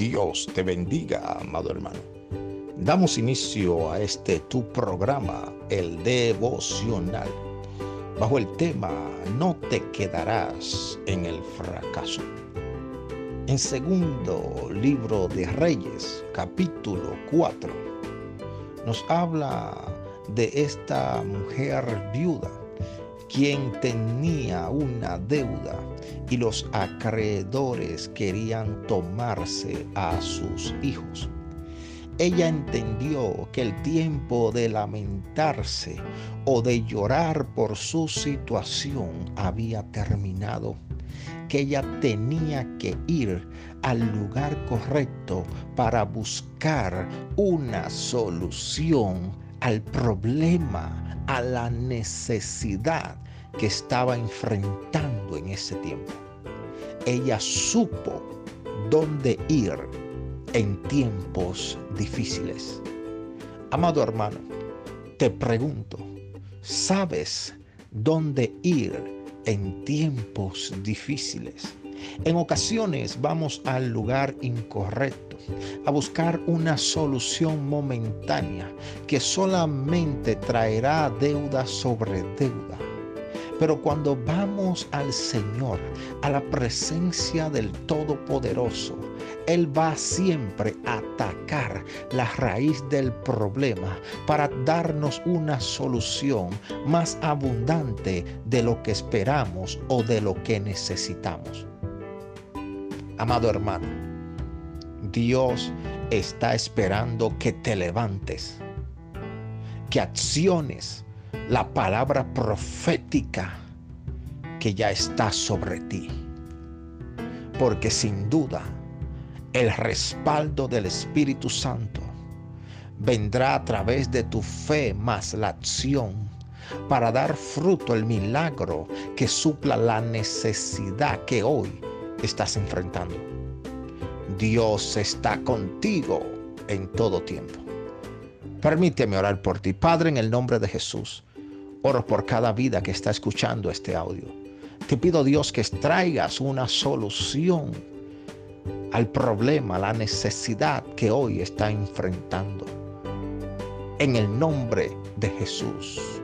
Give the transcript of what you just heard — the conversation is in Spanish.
Dios te bendiga, amado hermano. Damos inicio a este tu programa, el devocional, bajo el tema No te quedarás en el fracaso. En segundo libro de Reyes, capítulo 4, nos habla de esta mujer viuda quien tenía una deuda y los acreedores querían tomarse a sus hijos. Ella entendió que el tiempo de lamentarse o de llorar por su situación había terminado, que ella tenía que ir al lugar correcto para buscar una solución al problema a la necesidad que estaba enfrentando en ese tiempo. Ella supo dónde ir en tiempos difíciles. Amado hermano, te pregunto, ¿sabes dónde ir en tiempos difíciles? En ocasiones vamos al lugar incorrecto, a buscar una solución momentánea que solamente traerá deuda sobre deuda. Pero cuando vamos al Señor, a la presencia del Todopoderoso, Él va siempre a atacar la raíz del problema para darnos una solución más abundante de lo que esperamos o de lo que necesitamos. Amado hermano, Dios está esperando que te levantes, que acciones la palabra profética que ya está sobre ti. Porque sin duda el respaldo del Espíritu Santo vendrá a través de tu fe más la acción para dar fruto el milagro que supla la necesidad que hoy estás enfrentando. Dios está contigo en todo tiempo. Permíteme orar por ti, Padre, en el nombre de Jesús. Oro por cada vida que está escuchando este audio. Te pido Dios que traigas una solución al problema, a la necesidad que hoy está enfrentando. En el nombre de Jesús.